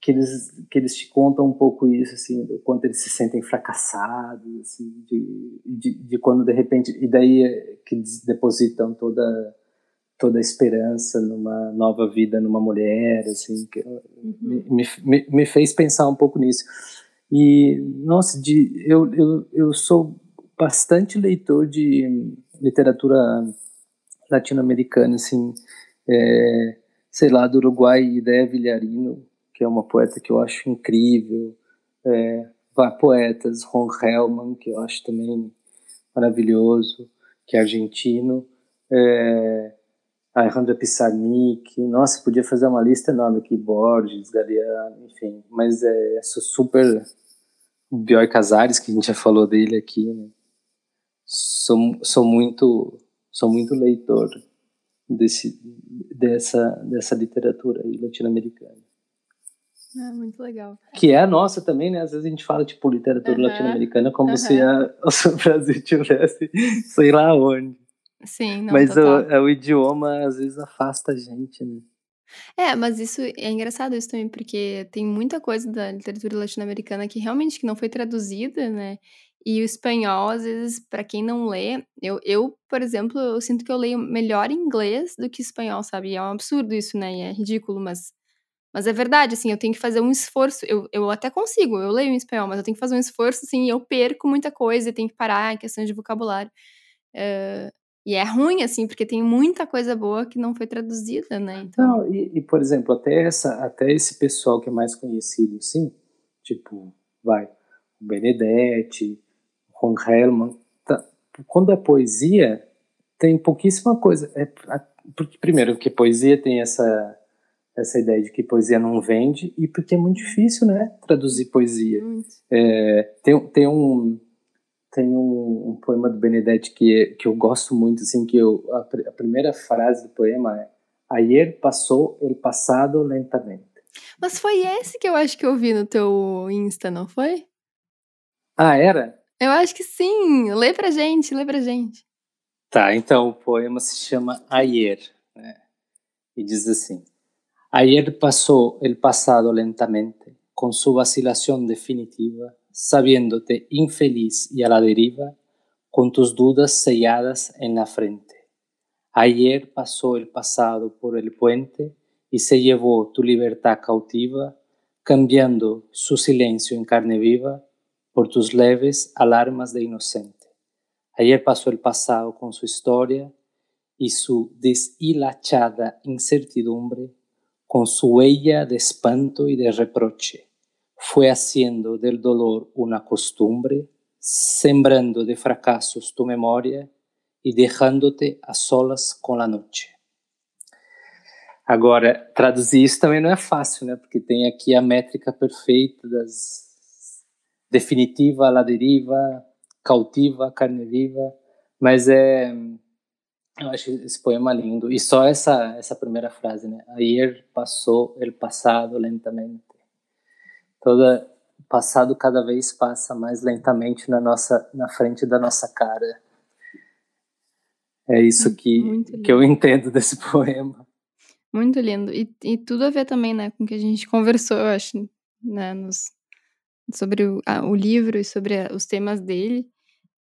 Speaker 2: que eles que eles te contam um pouco isso assim do quanto eles se sentem fracassados assim de, de, de quando de repente e daí é que eles depositam toda toda a esperança numa nova vida numa mulher assim que uhum. me, me, me fez pensar um pouco nisso e nossa de eu, eu, eu sou bastante leitor de literatura latino-americana assim é, sei lá do Uruguai Ideia Vilharino que é uma poeta que eu acho incrível. É, poetas, Ron Hellman, que eu acho também maravilhoso, que é argentino. É, Alejandra Pissarnik, nossa, podia fazer uma lista enorme aqui, Borges, Galeano, enfim, mas é, super Bioy Casares, que a gente já falou dele aqui, né? sou, sou muito sou muito leitor desse, dessa, dessa literatura latino-americana.
Speaker 1: É, muito legal.
Speaker 2: Que é a nossa também, né? Às vezes a gente fala, tipo, literatura uhum. latino-americana como uhum. se a, o Brasil tivesse sei lá onde.
Speaker 1: Sim, não,
Speaker 2: Mas o, é, o idioma, às vezes, afasta a gente, né?
Speaker 1: É, mas isso é engraçado isso também, porque tem muita coisa da literatura latino-americana que realmente que não foi traduzida, né? E o espanhol, às vezes, para quem não lê, eu, eu, por exemplo, eu sinto que eu leio melhor inglês do que espanhol, sabe? E é um absurdo isso, né? E é ridículo, mas mas é verdade, assim, eu tenho que fazer um esforço. Eu, eu até consigo, eu leio em espanhol, mas eu tenho que fazer um esforço, assim, e eu perco muita coisa, e tenho que parar em questão de vocabulário. Uh, e é ruim, assim, porque tem muita coisa boa que não foi traduzida, né?
Speaker 2: Então... Não, e, e, por exemplo, até, essa, até esse pessoal que é mais conhecido, assim, tipo, vai, Benedetti, Ron Hellman. Tá. Quando é poesia, tem pouquíssima coisa. É, porque, primeiro, porque poesia tem essa essa ideia de que poesia não vende e porque é muito difícil, né, traduzir poesia. É, tem, tem um tem um, um, poema do Benedetti que que eu gosto muito, assim, que eu, a, a primeira frase do poema é Ayer passou el passado lentamente.
Speaker 1: Mas foi esse que eu acho que eu vi no teu Insta, não foi?
Speaker 2: Ah, era?
Speaker 1: Eu acho que sim. Lê pra gente, lê pra gente.
Speaker 2: Tá, então o poema se chama Ayer, né? E diz assim: Ayer pasó el pasado lentamente, con su vacilación definitiva, sabiéndote infeliz y a la deriva, con tus dudas selladas en la frente. Ayer pasó el pasado por el puente y se llevó tu libertad cautiva, cambiando su silencio en carne viva por tus leves alarmas de inocente. Ayer pasó el pasado con su historia y su deshilachada incertidumbre con su huella de espanto y de reproche, fue haciendo del dolor una costumbre, sembrando de fracasos tu memoria y dejándote a solas com a noite. Agora, traduzir isso também não é fácil, né? Porque tem aqui a métrica perfeita das definitiva, la deriva, cautiva, carne viva, mas é eu acho esse poema lindo. E só essa, essa primeira frase, né? Ayer passou el passado lentamente. Toda passado cada vez passa mais lentamente na nossa na frente da nossa cara. É isso que, que eu entendo desse poema.
Speaker 1: Muito lindo. E, e tudo a ver também, né, com o que a gente conversou, eu acho, né, nos, sobre o, a, o livro e sobre a, os temas dele.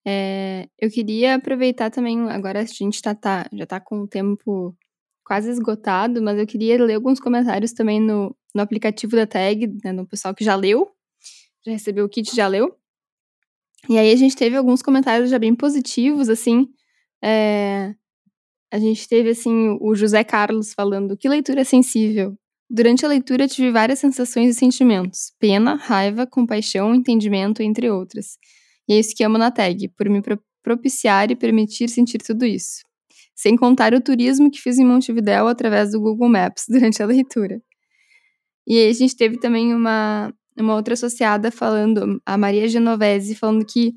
Speaker 1: É, eu queria aproveitar também, agora a gente tá, tá, já tá com o tempo quase esgotado, mas eu queria ler alguns comentários também no, no aplicativo da Tag, né, no pessoal que já leu, já recebeu o kit, já leu. E aí a gente teve alguns comentários já bem positivos, assim. É, a gente teve, assim, o José Carlos falando, que leitura sensível. Durante a leitura tive várias sensações e sentimentos. Pena, raiva, compaixão, entendimento, entre outras. E é isso que amo na tag, por me propiciar e permitir sentir tudo isso. Sem contar o turismo que fiz em Montevidéu através do Google Maps durante a leitura. E aí a gente teve também uma, uma outra associada falando, a Maria Genovese, falando que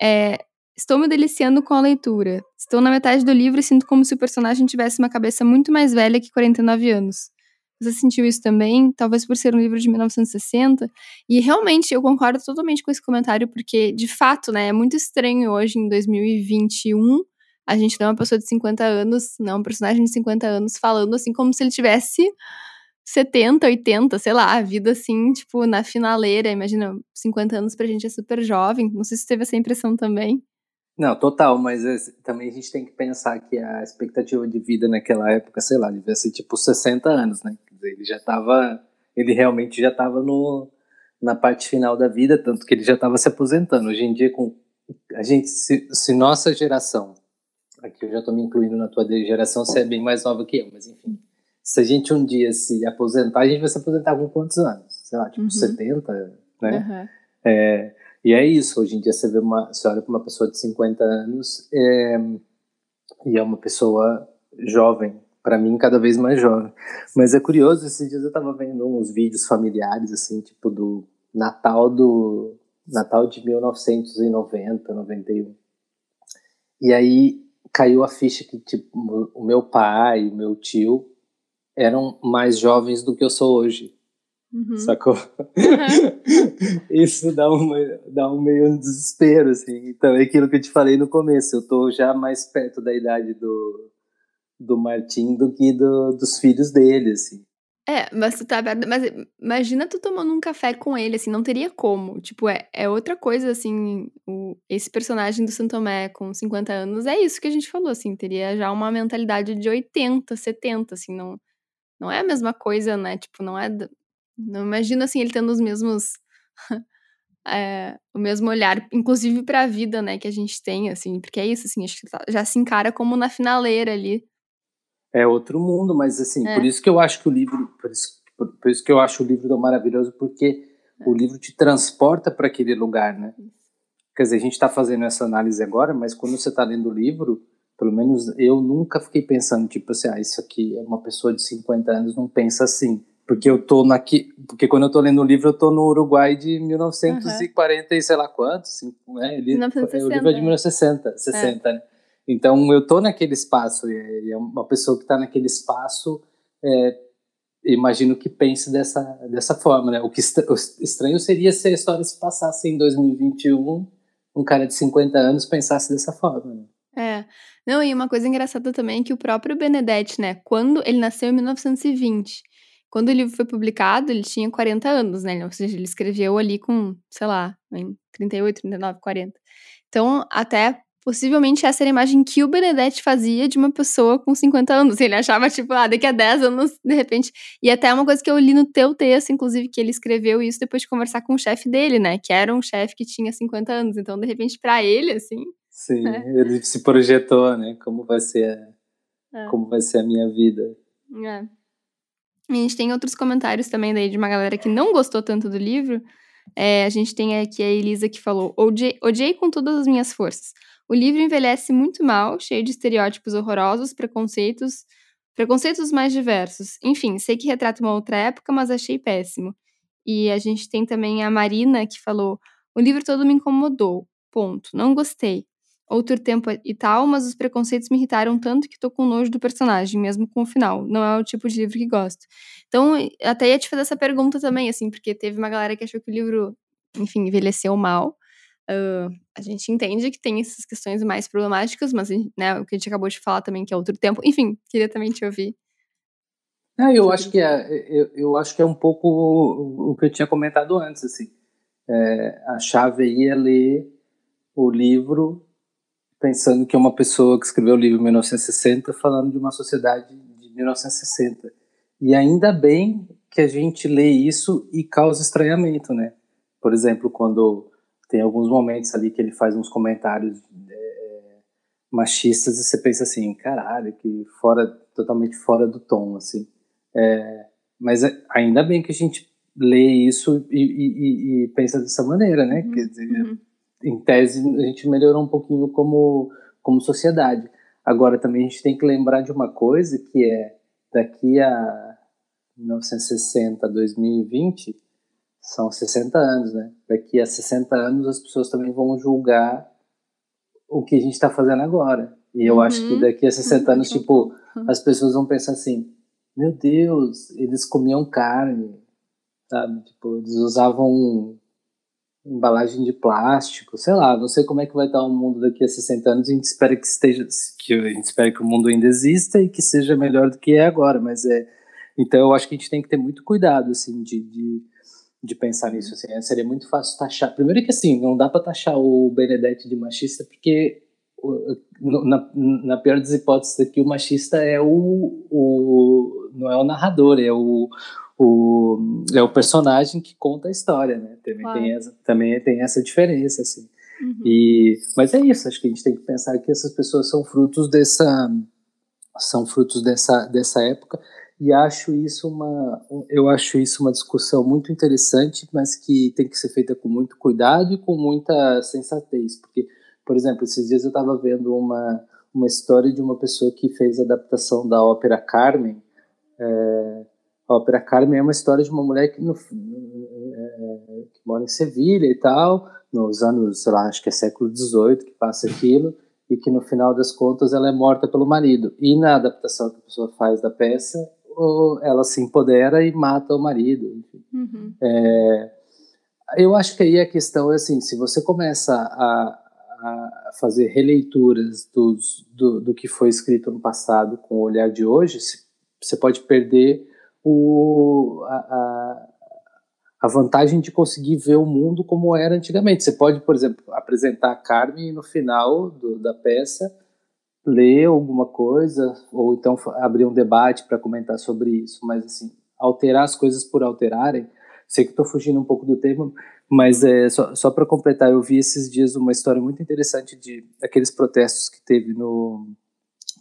Speaker 1: é, estou me deliciando com a leitura. Estou na metade do livro e sinto como se o personagem tivesse uma cabeça muito mais velha que 49 anos. Você sentiu isso também? Talvez por ser um livro de 1960. E realmente eu concordo totalmente com esse comentário, porque, de fato, né, é muito estranho hoje, em 2021, a gente ter uma pessoa de 50 anos, não, né, um personagem de 50 anos, falando assim como se ele tivesse 70, 80, sei lá, a vida assim, tipo, na finaleira. Imagina, 50 anos pra gente é super jovem. Não sei se teve essa impressão também.
Speaker 2: Não, total, mas é, também a gente tem que pensar que a expectativa de vida naquela época, sei lá, devia ser tipo 60 anos, né? Dizer, ele já estava, ele realmente já estava no na parte final da vida, tanto que ele já estava se aposentando. Hoje em dia, com a gente, se, se nossa geração, aqui eu já estou me incluindo na tua geração, você é bem mais nova que eu, mas enfim, se a gente um dia se aposentar, a gente vai se aposentar com quantos anos? Sei lá, tipo uhum. 70, né? Uhum. É, e é isso, hoje em dia você vê uma, você olha para uma pessoa de 50 anos é, e é uma pessoa jovem, para mim cada vez mais jovem. Mas é curioso, esses dias eu tava vendo uns vídeos familiares assim, tipo do Natal do Natal de 1990, 91. E aí caiu a ficha que tipo o meu pai, o meu tio eram mais jovens do que eu sou hoje. Uhum. Sacou? Uhum. Isso dá, uma, dá um meio desespero, assim. Então, é aquilo que eu te falei no começo. Eu tô já mais perto da idade do, do Martim do que do, dos filhos dele, assim.
Speaker 1: É, mas tu tá aberto. Mas imagina tu tomando um café com ele, assim, não teria como. Tipo, é, é outra coisa, assim. O, esse personagem do Santomé com 50 anos é isso que a gente falou, assim. Teria já uma mentalidade de 80, 70, assim. Não, não é a mesma coisa, né? Tipo, não é. Não imagina, assim, ele tendo os mesmos. é, o mesmo olhar, inclusive pra vida, né, que a gente tem, assim. Porque é isso, assim, acho que tá, já se encara como na finaleira ali
Speaker 2: é outro mundo, mas assim, é. por isso que eu acho que o livro, por isso, por, por, isso que eu acho o livro tão maravilhoso, porque o livro te transporta para aquele lugar, né? Quer dizer, a gente está fazendo essa análise agora, mas quando você está lendo o livro, pelo menos eu nunca fiquei pensando, tipo assim, ah, isso aqui é uma pessoa de 50 anos não pensa assim. Porque eu tô naqui, porque quando eu tô lendo o livro, eu tô no Uruguai de 1940 uhum. e sei lá quantos, né? Ele, 1960. O livro é de 1960, 60, é. né? Então eu tô naquele espaço, e é uma pessoa que está naquele espaço, é, imagino que pense dessa, dessa forma, né? O que estranho seria se a história se passasse em 2021, um cara de 50 anos pensasse dessa forma, né?
Speaker 1: É. Não, e uma coisa engraçada também é que o próprio Benedetti, né, quando ele nasceu em 1920, quando o livro foi publicado, ele tinha 40 anos, né? Ou seja, ele escreveu ali com, sei lá, em 38, 39, 40. Então, até possivelmente essa era a imagem que o Benedetti fazia de uma pessoa com 50 anos. Ele achava, tipo, ah, daqui a 10 anos, de repente. E até uma coisa que eu li no teu texto, inclusive, que ele escreveu isso depois de conversar com o chefe dele, né? Que era um chefe que tinha 50 anos. Então, de repente, para ele, assim,
Speaker 2: Sim, é. ele se projetou, né? Como vai ser, a, é. como vai ser a minha vida.
Speaker 1: É. A gente tem outros comentários também daí de uma galera que não gostou tanto do livro. É, a gente tem aqui a Elisa que falou: odiei, odiei com todas as minhas forças. O livro envelhece muito mal, cheio de estereótipos horrorosos, preconceitos, preconceitos mais diversos. Enfim, sei que retrata uma outra época, mas achei péssimo. E a gente tem também a Marina que falou: o livro todo me incomodou. Ponto. Não gostei outro tempo e tal, mas os preconceitos me irritaram tanto que tô com nojo do personagem, mesmo com o final. Não é o tipo de livro que gosto. Então, até ia te fazer essa pergunta também, assim, porque teve uma galera que achou que o livro, enfim, envelheceu mal. Uh, a gente entende que tem essas questões mais problemáticas, mas né, o que a gente acabou de falar também, que é outro tempo. Enfim, queria também te ouvir.
Speaker 2: É, eu acho que é, eu, eu acho que é um pouco o, o que eu tinha comentado antes, assim. É, a chave aí é ler o livro pensando que é uma pessoa que escreveu o livro em 1960 falando de uma sociedade de 1960. E ainda bem que a gente lê isso e causa estranhamento, né? Por exemplo, quando tem alguns momentos ali que ele faz uns comentários é, machistas e você pensa assim, caralho, que fora totalmente fora do tom, assim. É, mas é, ainda bem que a gente lê isso e, e, e pensa dessa maneira, né? Uhum, Quer dizer, uhum em tese, a gente melhorou um pouquinho como, como sociedade. Agora, também a gente tem que lembrar de uma coisa que é daqui a 1960, 2020, são 60 anos, né? Daqui a 60 anos as pessoas também vão julgar o que a gente está fazendo agora. E eu uhum. acho que uhum. daqui a 60 anos, tipo, as pessoas vão pensar assim: meu Deus, eles comiam carne, sabe? Tipo, eles usavam embalagem de plástico, sei lá, não sei como é que vai estar o mundo daqui a 60 anos, a gente espera que esteja, que a gente espera que o mundo ainda exista e que seja melhor do que é agora, mas é, então eu acho que a gente tem que ter muito cuidado, assim, de, de, de pensar nisso, assim, é, seria muito fácil taxar, primeiro que assim, não dá para taxar o Benedetti de machista, porque na, na pior das hipóteses aqui, o machista é o, o não é o narrador, é o o, é o personagem que conta a história, né? Também, claro. tem, essa, também tem essa diferença, assim. Uhum. E, mas é isso, acho que a gente tem que pensar que essas pessoas são frutos dessa são frutos dessa, dessa época e acho isso uma eu acho isso uma discussão muito interessante, mas que tem que ser feita com muito cuidado e com muita sensatez, porque por exemplo, esses dias eu estava vendo uma uma história de uma pessoa que fez a adaptação da ópera Carmen, é, a ópera Carmen é uma história de uma mulher que, no, é, que mora em Sevilha e tal, nos anos, sei lá, acho que é século XVIII que passa aquilo, e que no final das contas ela é morta pelo marido. E na adaptação que a pessoa faz da peça, ela se empodera e mata o marido. Uhum. É, eu acho que aí a questão é assim, se você começa a, a fazer releituras dos, do, do que foi escrito no passado com o olhar de hoje, você pode perder o, a, a, vantagem de conseguir ver o mundo como era antigamente. Você pode, por exemplo, apresentar a Carmen e no final do, da peça ler alguma coisa, ou então abrir um debate para comentar sobre isso, mas assim, alterar as coisas por alterarem, sei que estou fugindo um pouco do tema, mas é só, só para completar, eu vi esses dias uma história muito interessante de aqueles protestos que teve no,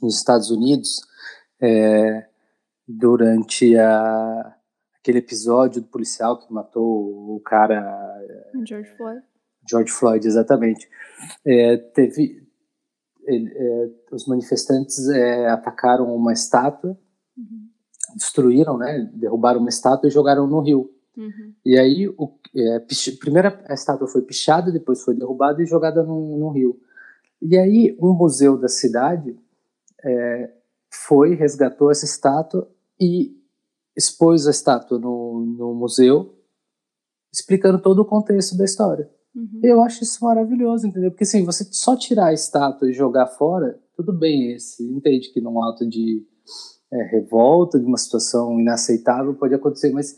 Speaker 2: nos Estados Unidos, é, durante a, aquele episódio do policial que matou o cara.
Speaker 1: George Floyd.
Speaker 2: George Floyd, exatamente. É, teve. Ele, é, os manifestantes é, atacaram uma estátua, uhum. destruíram, né? Derrubaram uma estátua e jogaram no rio. Uhum. E aí, o, é, primeiro a estátua foi pichada, depois foi derrubada e jogada no, no rio. E aí, um museu da cidade é, foi, resgatou essa estátua e expôs a estátua no, no museu, explicando todo o contexto da história. Uhum. Eu acho isso maravilhoso, entendeu? Porque assim, você só tirar a estátua e jogar fora, tudo bem, esse entende que num ato de é, revolta, de uma situação inaceitável pode acontecer, mas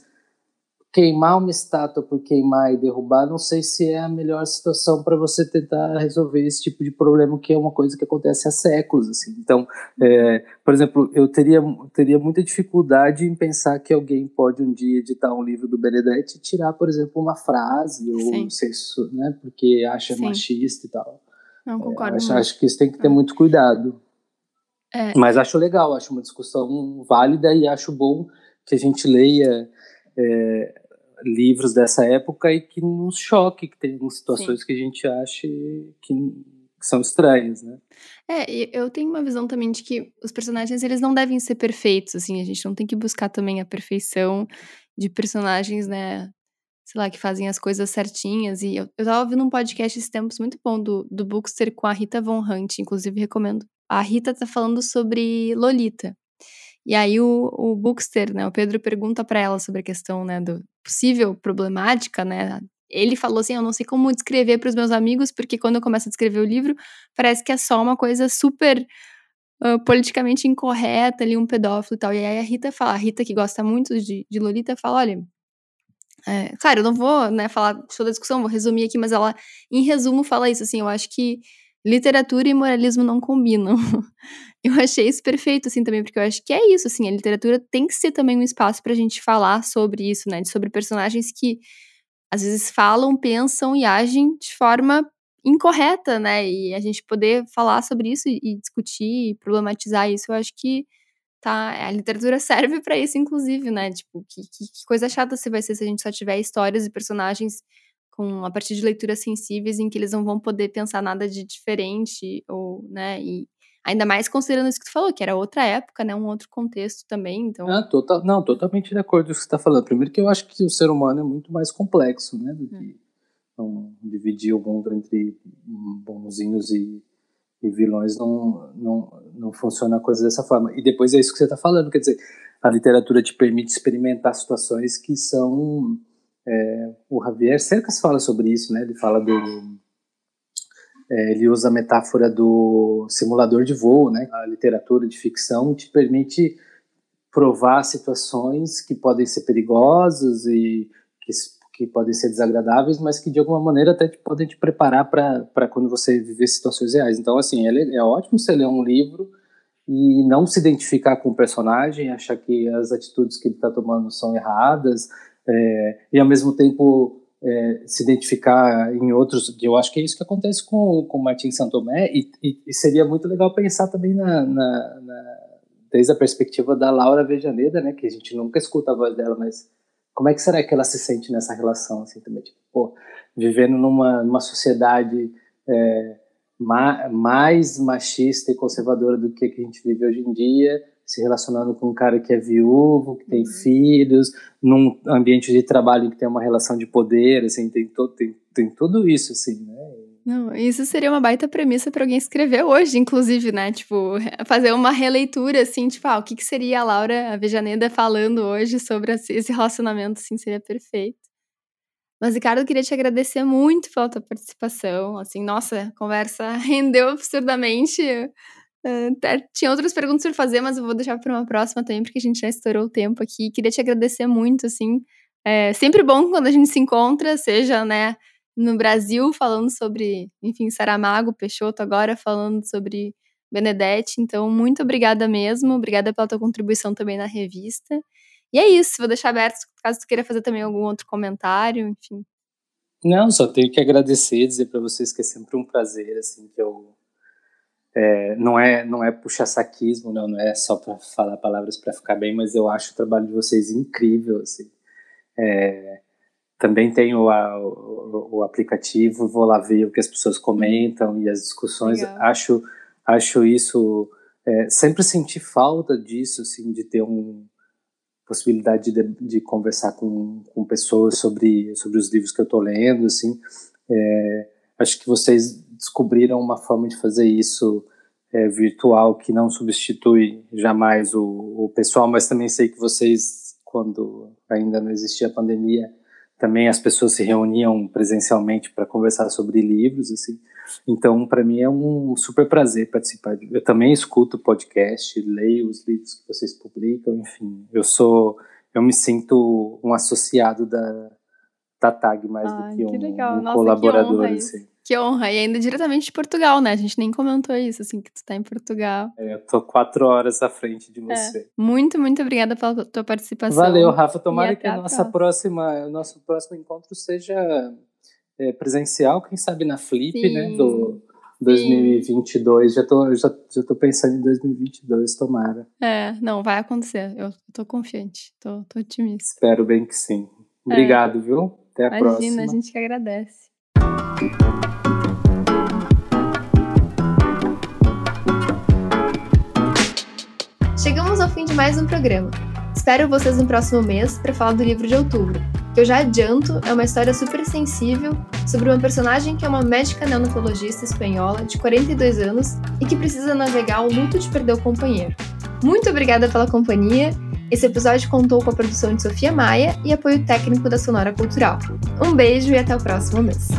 Speaker 2: queimar uma estátua por queimar e derrubar, não sei se é a melhor situação para você tentar resolver esse tipo de problema, que é uma coisa que acontece há séculos. Assim. Então, é, por exemplo, eu teria, teria muita dificuldade em pensar que alguém pode um dia editar um livro do Benedetti e tirar, por exemplo, uma frase, ou não sei se, né, porque acha Sim. machista e tal.
Speaker 1: Não, concordo.
Speaker 2: É, acho, acho, que isso tem que ter é. muito cuidado. É. Mas acho legal, acho uma discussão válida e acho bom que a gente leia é, livros dessa época e que nos choque, que tem situações Sim. que a gente acha que, são estranhas, né?
Speaker 1: É, eu tenho uma visão também de que os personagens eles não devem ser perfeitos, assim, a gente não tem que buscar também a perfeição de personagens, né, sei lá, que fazem as coisas certinhas. E eu, eu tava ouvindo um podcast esses tempos muito bom do, do Bookster com a Rita Von Hunt, inclusive recomendo. A Rita tá falando sobre Lolita. E aí o, o Bookster, né, o Pedro pergunta para ela sobre a questão, né, do possível problemática, né? Ele falou assim, eu não sei como descrever para os meus amigos, porque quando eu começo a descrever o livro, parece que é só uma coisa super uh, politicamente incorreta, ali um pedófilo e tal. E aí a Rita fala, a Rita que gosta muito de, de Lolita, fala, olha, é, claro, eu não vou, né, falar toda a discussão, vou resumir aqui, mas ela, em resumo, fala isso, assim, eu acho que literatura e moralismo não combinam. eu achei isso perfeito, assim, também, porque eu acho que é isso, assim, a literatura tem que ser também um espaço pra gente falar sobre isso, né, sobre personagens que às vezes falam, pensam e agem de forma incorreta, né, e a gente poder falar sobre isso e, discutir e problematizar isso, eu acho que tá, a literatura serve para isso, inclusive, né, tipo, que, que, que coisa chata se vai ser se a gente só tiver histórias e personagens com a partir de leituras sensíveis em que eles não vão poder pensar nada de diferente ou, né, e ainda mais considerando isso que tu falou, que era outra época, né, um outro contexto também, então...
Speaker 2: Ah, total, não, totalmente de acordo com o que você está falando. Primeiro que eu acho que o ser humano é muito mais complexo, né, do que então, dividir o mundo entre bonzinhos e, e vilões não, não, não funciona a coisa dessa forma. E depois é isso que você está falando, quer dizer, a literatura te permite experimentar situações que são é, o Javier Cercas fala sobre isso, né? Ele fala do é, ele usa a metáfora do simulador de voo, né? A literatura de ficção te permite provar situações que podem ser perigosas e que, que podem ser desagradáveis, mas que de alguma maneira até te, podem te preparar para quando você viver situações reais. Então, assim, é, é ótimo você ler um livro e não se identificar com o personagem, achar que as atitudes que ele está tomando são erradas, é, e ao mesmo tempo é, se identificar em outros, eu acho que é isso que acontece com, com Martin Santomé, e, e, e seria muito legal pensar também na, na, na, desde a perspectiva da Laura Vejaneda, né, que a gente nunca escuta a voz dela, mas como é que será que ela se sente nessa relação, assim, também, tipo, pô, vivendo numa, numa sociedade é, ma, mais machista e conservadora do que a gente vive hoje em dia, se relacionando com um cara que é viúvo, que tem uhum. filhos, num ambiente de trabalho que tem uma relação de poder, assim, tem, todo, tem, tem tudo isso, assim, né?
Speaker 1: Não, isso seria uma baita premissa para alguém escrever hoje, inclusive, né? Tipo, fazer uma releitura, assim, tipo, ah, o que, que seria a Laura Vejaneda falando hoje sobre esse relacionamento, assim, seria perfeito. Mas, Ricardo, eu queria te agradecer muito pela tua participação. Assim, nossa, a conversa rendeu absurdamente. Uh, tinha outras perguntas para fazer, mas eu vou deixar para uma próxima também, porque a gente já estourou o tempo aqui. Queria te agradecer muito, assim. É sempre bom quando a gente se encontra, seja, né, no Brasil, falando sobre, enfim, Saramago, Peixoto, agora falando sobre Benedetti. Então, muito obrigada mesmo. Obrigada pela tua contribuição também na revista. E é isso, vou deixar aberto caso tu queira fazer também algum outro comentário, enfim.
Speaker 2: Não, só tenho que agradecer, dizer para vocês que é sempre um prazer, assim, que eu é, não é não é puxar saquismo, não, não é só para falar palavras para ficar bem, mas eu acho o trabalho de vocês incrível, assim. É, também tenho a, o, o, aplicativo, vou lá ver o que as pessoas comentam e as discussões. Legal. Acho, acho isso. É, sempre senti falta disso, assim, de ter uma possibilidade de, de conversar com, com pessoas sobre, sobre os livros que eu estou lendo, assim. É, acho que vocês descobriram uma forma de fazer isso é, virtual que não substitui jamais o, o pessoal, mas também sei que vocês, quando ainda não existia a pandemia, também as pessoas se reuniam presencialmente para conversar sobre livros, assim. Então, para mim é um super prazer participar. Eu também escuto podcast, leio os livros que vocês publicam, enfim. Eu sou, eu me sinto um associado da, da TAG mais do que um, que um Nossa, colaborador. Que assim.
Speaker 1: Que honra. E ainda diretamente de Portugal, né? A gente nem comentou isso, assim, que tu tá em Portugal.
Speaker 2: É, eu tô quatro horas à frente de é. você. É.
Speaker 1: Muito, muito obrigada pela tua participação.
Speaker 2: Valeu, Rafa. Tomara que a nossa próxima, o nosso próximo encontro seja é, presencial, quem sabe na Flip, né, Sim. né? Do 2022. Já tô, já, já tô pensando em 2022, tomara.
Speaker 1: É, não, vai acontecer. Eu tô confiante, tô, tô otimista.
Speaker 2: Espero bem que sim. É. Obrigado, é. viu? Até a
Speaker 1: Imagina,
Speaker 2: próxima.
Speaker 1: Imagina, a gente que agradece. Chegamos ao fim de mais um programa. Espero vocês no próximo mês para falar do livro de outubro, que eu já adianto é uma história super sensível sobre uma personagem que é uma médica neonatologista espanhola de 42 anos e que precisa navegar o luto de perder o companheiro. Muito obrigada pela companhia. Esse episódio contou com a produção de Sofia Maia e apoio técnico da Sonora Cultural. Um beijo e até o próximo mês.